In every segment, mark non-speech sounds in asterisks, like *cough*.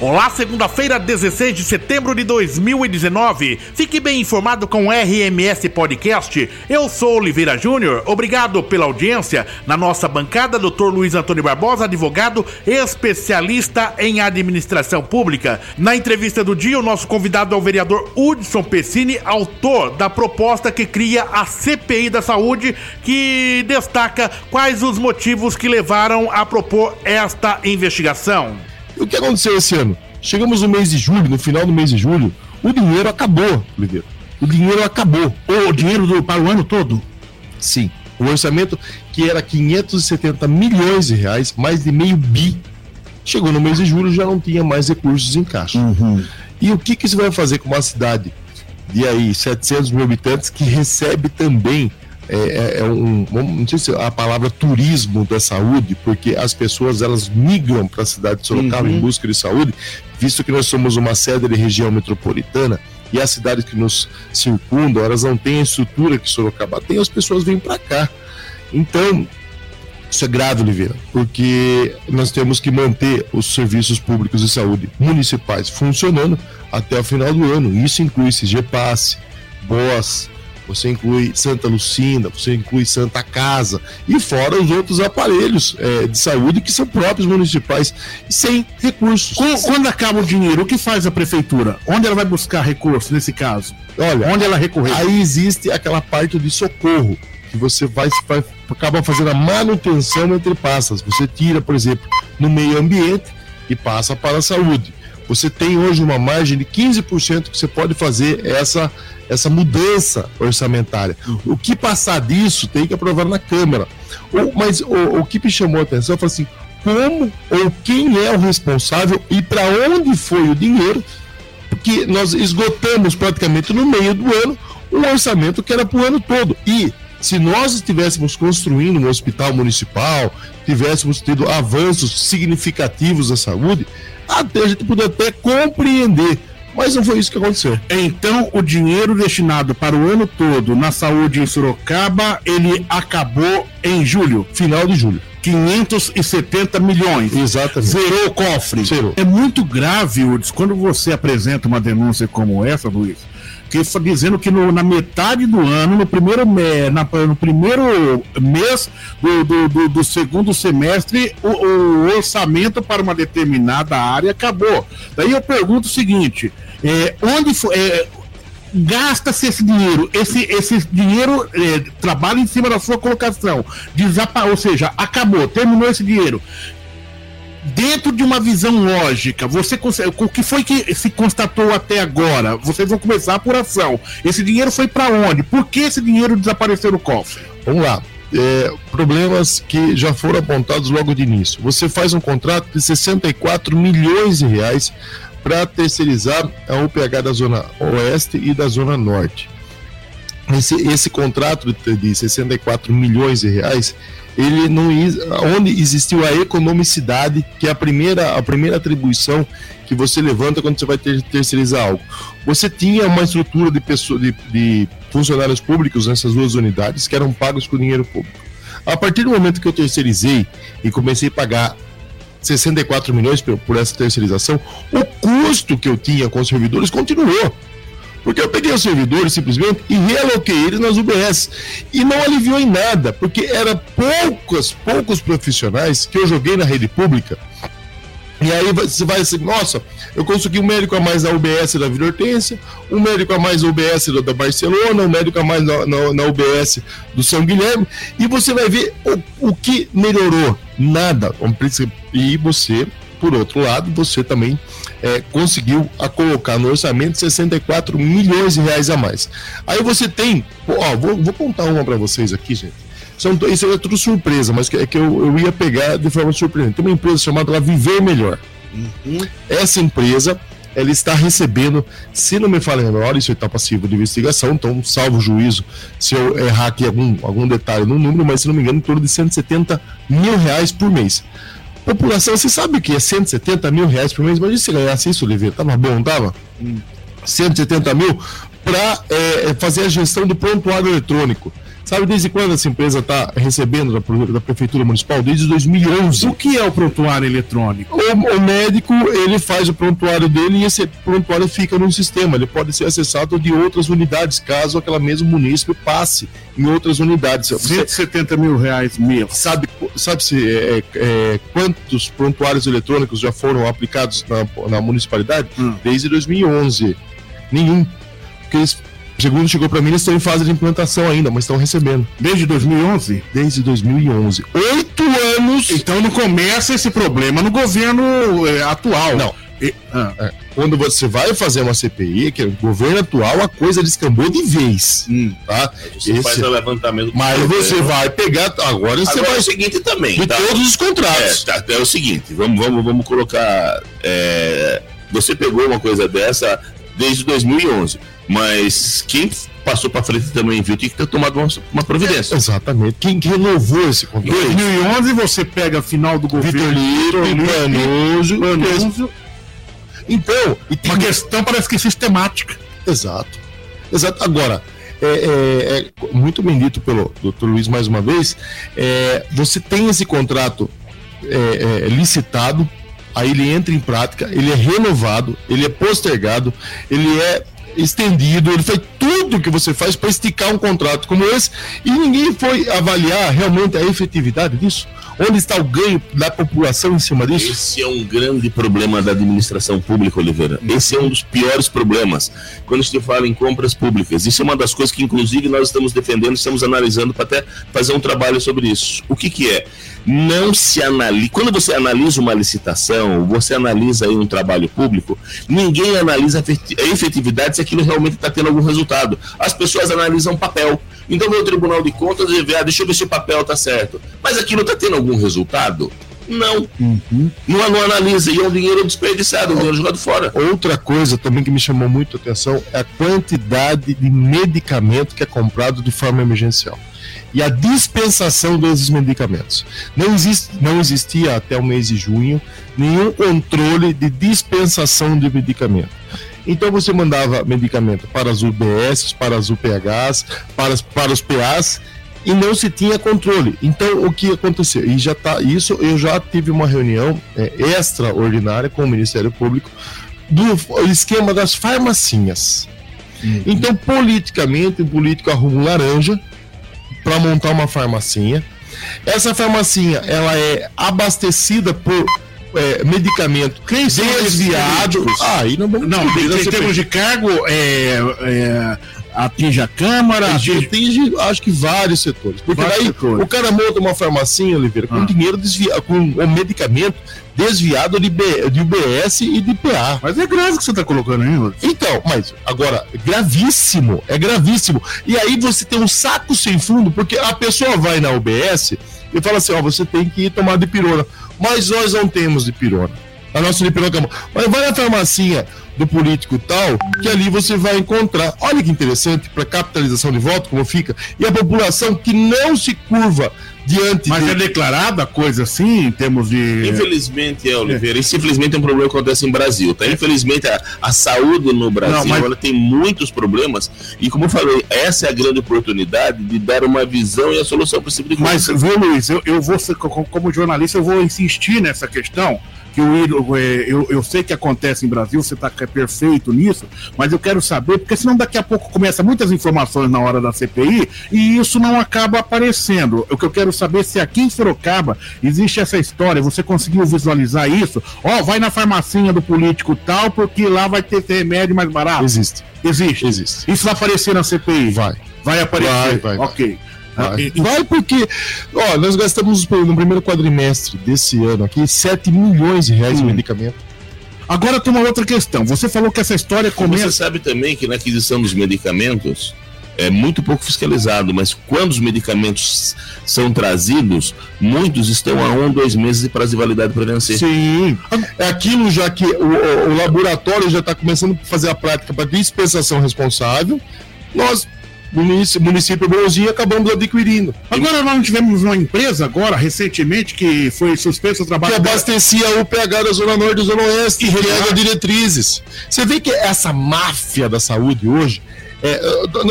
Olá, segunda-feira, 16 de setembro de 2019. Fique bem informado com o RMS Podcast. Eu sou Oliveira Júnior. Obrigado pela audiência. Na nossa bancada, Dr. Luiz Antônio Barbosa, advogado especialista em administração pública. Na entrevista do dia, o nosso convidado é o vereador Hudson Pessini, autor da proposta que cria a CPI da Saúde, que destaca quais os motivos que levaram a propor esta investigação. O que aconteceu esse ano? Chegamos no mês de julho, no final do mês de julho, o dinheiro acabou, Oliveira. O dinheiro acabou. O dinheiro do, para o ano todo? Sim. O orçamento, que era 570 milhões de reais, mais de meio bi, chegou no mês de julho já não tinha mais recursos em caixa. Uhum. E o que, que isso vai fazer com uma cidade de aí 700 mil habitantes que recebe também é, é, é um, não sei se a palavra turismo da saúde, porque as pessoas elas migram para a cidade de Sorocaba uhum. em busca de saúde, visto que nós somos uma sede de região metropolitana e as cidades que nos circundam, elas não têm a estrutura que Sorocaba tem, as pessoas vêm para cá. Então, isso é grave, Oliveira, porque nós temos que manter os serviços públicos de saúde municipais funcionando até o final do ano. Isso inclui CGPasse, BOS, você inclui Santa Lucinda, você inclui Santa Casa e fora os outros aparelhos é, de saúde que são próprios municipais sem recursos. Quando, quando, acaba o dinheiro, o que faz a prefeitura? Onde ela vai buscar recurso nesse caso? Olha, onde ela recorrer? Aí existe aquela parte de socorro que você vai, vai acaba fazendo a manutenção entre passas. Você tira, por exemplo, no meio ambiente e passa para a saúde. Você tem hoje uma margem de 15% que você pode fazer essa essa mudança orçamentária. O que passar disso tem que aprovar na Câmara. O, mas o, o que me chamou a atenção foi assim: como ou quem é o responsável e para onde foi o dinheiro? Porque nós esgotamos praticamente no meio do ano um orçamento que era para o ano todo. E se nós estivéssemos construindo um hospital municipal, tivéssemos tido avanços significativos na saúde, até a gente poderia até compreender mas não foi isso que aconteceu. Então, o dinheiro destinado para o ano todo na saúde em Sorocaba, ele acabou em julho. Final de julho. 570 milhões. Exatamente. Zerou o cofre. Zerou. É muito grave, Udes, quando você apresenta uma denúncia como essa, Luiz, que dizendo que no, na metade do ano, no primeiro, me, na, no primeiro mês do, do, do, do segundo semestre, o, o, orçamento para uma determinada área acabou. Daí eu pergunto o seguinte: é, onde foi. É, gasta-se esse dinheiro, esse, esse dinheiro é, trabalha em cima da sua colocação, desapa, ou seja, acabou, terminou esse dinheiro. Dentro de uma visão lógica, você consegue, o que foi que se constatou até agora? Vocês vão começar a apuração. Esse dinheiro foi para onde? Por que esse dinheiro desapareceu no cofre? Vamos lá. É, problemas que já foram apontados logo de início. Você faz um contrato de 64 milhões de reais para terceirizar a UPH da Zona Oeste e da Zona Norte. Esse, esse contrato de 64 milhões de reais, ele não onde existiu a economicidade, que é a primeira, a primeira atribuição que você levanta quando você vai ter, terceirizar algo. Você tinha uma estrutura de, pessoa, de, de funcionários públicos nessas duas unidades que eram pagos com dinheiro público. A partir do momento que eu terceirizei e comecei a pagar 64 milhões por, por essa terceirização, o custo que eu tinha com os servidores continuou. Porque eu peguei os servidores simplesmente e realoquei eles nas UBS. E não aliviou em nada, porque era poucos, poucos profissionais que eu joguei na rede pública. E aí você vai assim, nossa, eu consegui um médico a mais na UBS da Vila Hortência, um médico a mais na UBS da Barcelona, um médico a mais na, na, na UBS do São Guilherme, e você vai ver o, o que melhorou. Nada. E você, por outro lado, você também é, conseguiu a colocar no orçamento 64 milhões de reais a mais. Aí você tem, ó, vou, vou contar uma para vocês aqui, gente. São, isso é tudo surpresa, mas é que eu, eu ia pegar de forma surpreendente. Tem uma empresa chamada Viver Melhor. Uhum. Essa empresa ela está recebendo, se não me falha a memória, isso está passivo de investigação, então salvo juízo se eu errar aqui algum, algum detalhe no número, mas se não me engano, em torno de 170 mil reais por mês. População, você sabe o que é 170 mil reais por mês? Imagina se ganhasse isso, Oliveira, tava bom, não tava? Hum. 170 mil para é, é, fazer a gestão do prontuário eletrônico. Sabe desde quando essa empresa está recebendo da, da, Prefeitura Municipal? Desde 2011. O que é o prontuário eletrônico? O, o, médico ele faz o prontuário dele e esse prontuário fica no sistema. Ele pode ser acessado de outras unidades, caso aquela mesma município passe em outras unidades. 170 mil reais mesmo. Sabe, sabe se é, é, quantos prontuários eletrônicos já foram aplicados na, na municipalidade? Hum. Desde 2011. Nenhum. Porque eles segundo chegou para mim, eles estão em fase de implantação ainda, mas estão recebendo. Desde 2011? Desde 2011. Oito anos! Então não começa esse problema no governo é, atual. Não. E, ah. é, quando você vai fazer uma CPI, que é o governo atual, a coisa descambou de vez. Hum. Tá? Você esse... faz o levantamento. Mas você vai pegar. Agora você vai. É o seguinte também. De tá? todos os contratos. É, tá, é o seguinte: vamos, vamos, vamos colocar. É, você pegou uma coisa dessa desde 2011. Mas quem passou para frente também viu tinha que ter tomado uma, uma providência. É, exatamente. Quem renovou esse contrato? Em 2011 você pega a final do governo. Vitor Lito, Panoso, Então, uma questão parece que é sistemática. Exato. Exato. Agora, é, é, é, muito bem dito pelo Dr. Luiz mais uma vez, é, você tem esse contrato é, é, licitado, aí ele entra em prática, ele é renovado, ele é postergado, ele é estendido, ele faz tudo que você faz para esticar um contrato como esse e ninguém foi avaliar realmente a efetividade disso. Onde está o ganho da população em cima disso? Esse é um grande problema da administração pública, Oliveira. Esse é um dos piores problemas. Quando gente fala em compras públicas, isso é uma das coisas que, inclusive, nós estamos defendendo, estamos analisando para até fazer um trabalho sobre isso. O que, que é? Não se analisa. Quando você analisa uma licitação, você analisa aí um trabalho público, ninguém analisa a efetividade se aquilo realmente está tendo algum resultado. As pessoas analisam papel. Então vem o Tribunal de Contas e vê, ah, deixa eu ver se o papel está certo. Mas aquilo está tendo algum resultado? Não. Uhum. Não, não analisa. E é um dinheiro desperdiçado, um dinheiro jogado fora. Outra coisa também que me chamou muito a atenção é a quantidade de medicamento que é comprado de forma emergencial e a dispensação desses medicamentos. Não, existe, não existia até o mês de junho nenhum controle de dispensação de medicamento. Então você mandava medicamento para as UBS, para as UPHs, para, para os PAs e não se tinha controle. Então o que aconteceu? E já tá isso. Eu já tive uma reunião é, extraordinária com o Ministério Público do esquema das farmacinhas. Uhum. Então politicamente o político arruma um laranja para montar uma farmacinha. Essa farmacinha ela é abastecida por é, medicamento Quem desviado. Ah, aí não vamos Não, em termos de cargo, é, é, atinge a Câmara, atinge, atinge, acho que vários setores. Porque vários daí setores. o cara monta uma farmacinha, Oliveira, com ah. dinheiro desviado, com o medicamento desviado de, B, de UBS e de PA. Mas é grave que você está colocando aí, mano. Então, mas agora, gravíssimo, é gravíssimo. E aí você tem um saco sem fundo, porque a pessoa vai na UBS e fala assim: ó, você tem que ir tomar de pirona. Mas nós não temos de pirona. A nossa é Mas vai na farmacinha do político tal, que ali você vai encontrar. Olha que interessante para capitalização de voto, como fica. E a população que não se curva diante. Mas de... é declarada coisa assim, em termos de. Infelizmente, é, Oliveira. É. Isso infelizmente é um problema que acontece em Brasil, tá? Infelizmente, a, a saúde no Brasil não, mas... ela tem muitos problemas. E como eu falei, essa é a grande oportunidade de dar uma visão e a solução para esse tipo de coisa. Mas, viu, Luiz, eu, eu vou, como jornalista, eu vou insistir nessa questão que o é, eu, eu sei que acontece em Brasil, você está perfeito nisso, mas eu quero saber, porque senão daqui a pouco começa muitas informações na hora da CPI e isso não acaba aparecendo. O que eu quero saber é se aqui em Sorocaba existe essa história, você conseguiu visualizar isso? Ó, oh, vai na farmacinha do político tal, porque lá vai ter remédio mais barato. Existe. Existe. Existe. Isso vai aparecer na CPI? Vai. Vai aparecer? Vai, vai. Ok. Vai. Vai, *laughs* vai porque, ó, nós gastamos no primeiro quadrimestre desse ano aqui 7 milhões de reais hum. em medicamento. Agora tem uma outra questão. Você falou que essa história começa. Você sabe também que na aquisição dos medicamentos é muito pouco fiscalizado, mas quando os medicamentos são trazidos, muitos estão a um, dois meses de prazo de validade para vencer. Sim. É aquilo já que o, o laboratório já está começando a fazer a prática para dispensação responsável. Nós município, município bonzinho acabamos adquirindo. Agora nós tivemos uma empresa agora, recentemente, que foi suspensa o trabalho. Que abastecia o PH da Zona Norte e Zona Oeste e rega diretrizes. Você vê que essa máfia da saúde hoje É,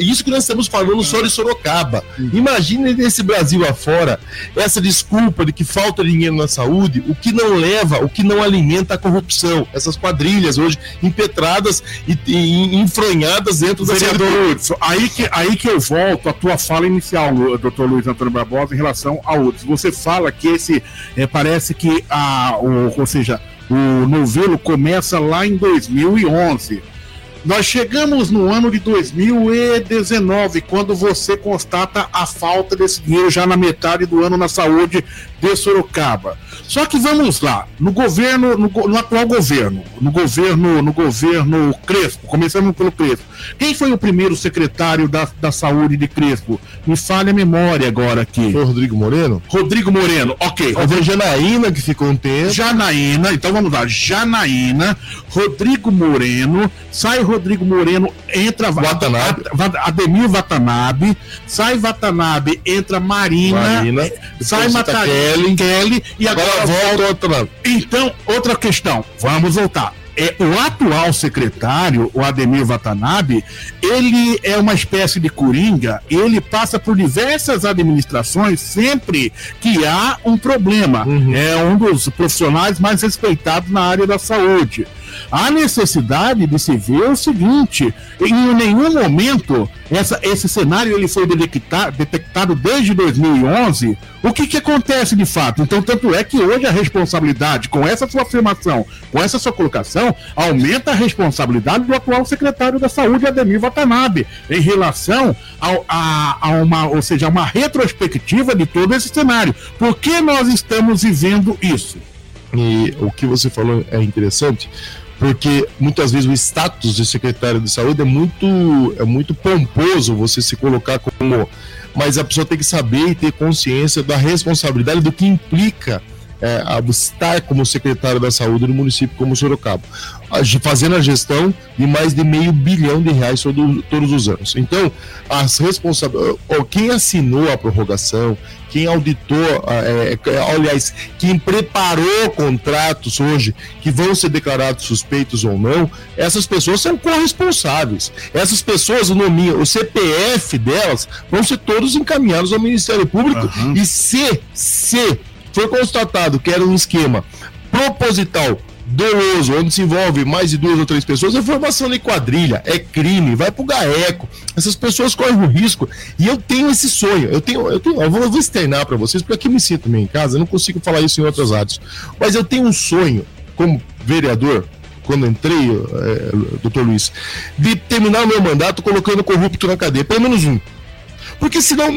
isso que nós estamos falando só de Sorocaba. Imagine nesse Brasil afora essa desculpa de que falta dinheiro na saúde, o que não leva, o que não alimenta a corrupção. Essas quadrilhas hoje impetradas e, e enfronhadas dentro da Vereador Hudson, aí que, aí que eu volto à tua fala inicial, doutor Luiz Antônio Barbosa, em relação ao Hudson. Você fala que esse, é, parece que, a, o, ou seja, o novelo começa lá em 2011. Nós chegamos no ano de 2019, quando você constata a falta desse dinheiro já na metade do ano na saúde de Sorocaba. Só que vamos lá, no governo, no, no, atual governo, no governo, no governo Crespo, começando pelo Crespo. Quem foi o primeiro secretário da, da saúde de Crespo? Me fale a memória agora aqui. Foi Rodrigo Moreno? Rodrigo Moreno, ok. Foi Janaína que ficou um tempo. Janaína, então vamos lá. Janaína, Rodrigo Moreno, sai Rodrigo Moreno, entra Watanabe. Ademir Watanabe, sai Watanabe, entra Marina, Marina sai Mata Kelly, Kelly e agora, agora volta outra. Então, outra questão, vamos voltar. É, o atual secretário, o Ademir Watanabe, ele é uma espécie de coringa, ele passa por diversas administrações sempre que há um problema. Uhum. É um dos profissionais mais respeitados na área da saúde. Há necessidade de se ver o seguinte: em nenhum momento essa, esse cenário ele foi detectado, detectado desde 2011. O que, que acontece de fato? Então, tanto é que hoje a responsabilidade, com essa sua afirmação, com essa sua colocação, aumenta a responsabilidade do atual secretário da Saúde, Ademir Watanabe, em relação ao, a, a uma, ou seja, uma retrospectiva de todo esse cenário. Por que nós estamos vivendo isso? E o que você falou é interessante, porque muitas vezes o status de secretário de saúde é muito, é muito pomposo você se colocar como. Mas a pessoa tem que saber e ter consciência da responsabilidade do que implica é, estar como secretário da saúde no município como Sorocaba, fazendo a gestão de mais de meio bilhão de reais todo, todos os anos. Então, as responsabilidades, quem assinou a prorrogação, quem auditou, é, é, aliás, quem preparou contratos hoje que vão ser declarados suspeitos ou não, essas pessoas são corresponsáveis. Essas pessoas, o nome, o CPF delas, vão ser todos encaminhados ao Ministério Público uhum. e se, se foi constatado que era um esquema proposital doloso, onde se envolve mais de duas ou três pessoas, é formação de quadrilha, é crime, vai pro GAECO. Essas pessoas correm o risco. E eu tenho esse sonho, eu tenho, eu tenho, eu vou, eu vou externar para vocês, porque aqui me sinto meio em casa, eu não consigo falar isso em outras áreas. Mas eu tenho um sonho, como vereador, quando entrei, é, doutor Luiz, de terminar o meu mandato colocando corrupto na cadeia, pelo menos um. Porque senão,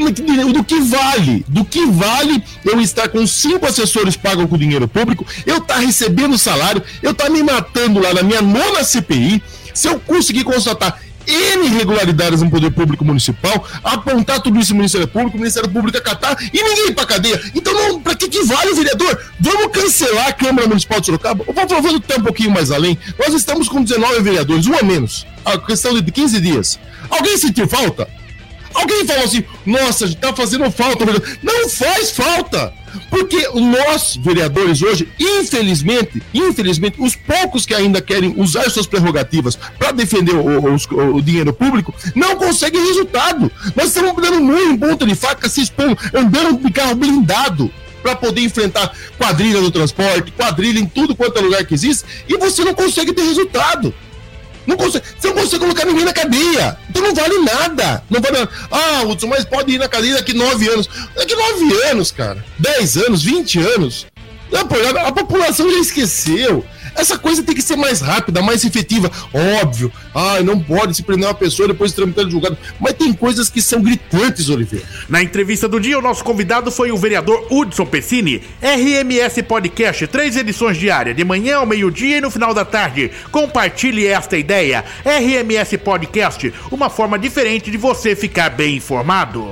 do que vale? Do que vale eu estar com cinco assessores pagos com dinheiro público, eu estar tá recebendo salário, eu estar tá me matando lá na minha nona CPI, se eu conseguir constatar N irregularidades no poder público municipal, apontar tudo isso no Ministério Público, o Ministério Público acatar e ninguém ir pra cadeia. Então, pra que, que vale, vereador? Vamos cancelar a Câmara Municipal de Sorocaba? Vou, vou até um pouquinho mais além. Nós estamos com 19 vereadores, um a menos. A questão de 15 dias. Alguém sentiu falta? Alguém falou assim, nossa, tá fazendo falta. Não faz falta! Porque nós, vereadores, hoje, infelizmente, infelizmente, os poucos que ainda querem usar suas prerrogativas para defender o, o, o, dinheiro público, não conseguem resultado. Nós estamos dando muito em ponta de faca, se expondo, andando de carro blindado para poder enfrentar quadrilha no transporte, quadrilha em tudo quanto é lugar que existe, e você não consegue ter resultado. Não consegue, você não consegue colocar ninguém na cadeia. Então não vale nada. Não vale nada. Ah, Hudson, mas pode ir na cadeia daqui nove anos. Daqui nove anos, cara. Dez anos, vinte anos. A população já esqueceu. Essa coisa tem que ser mais rápida, mais efetiva. Óbvio. Ah, não pode se prender uma pessoa depois de tramitar julgado. Mas tem coisas que são gritantes, Oliveira. Na entrevista do dia, o nosso convidado foi o vereador Hudson Pessini. RMS Podcast, três edições diárias, de manhã ao meio-dia e no final da tarde. Compartilhe esta ideia. RMS Podcast, uma forma diferente de você ficar bem informado.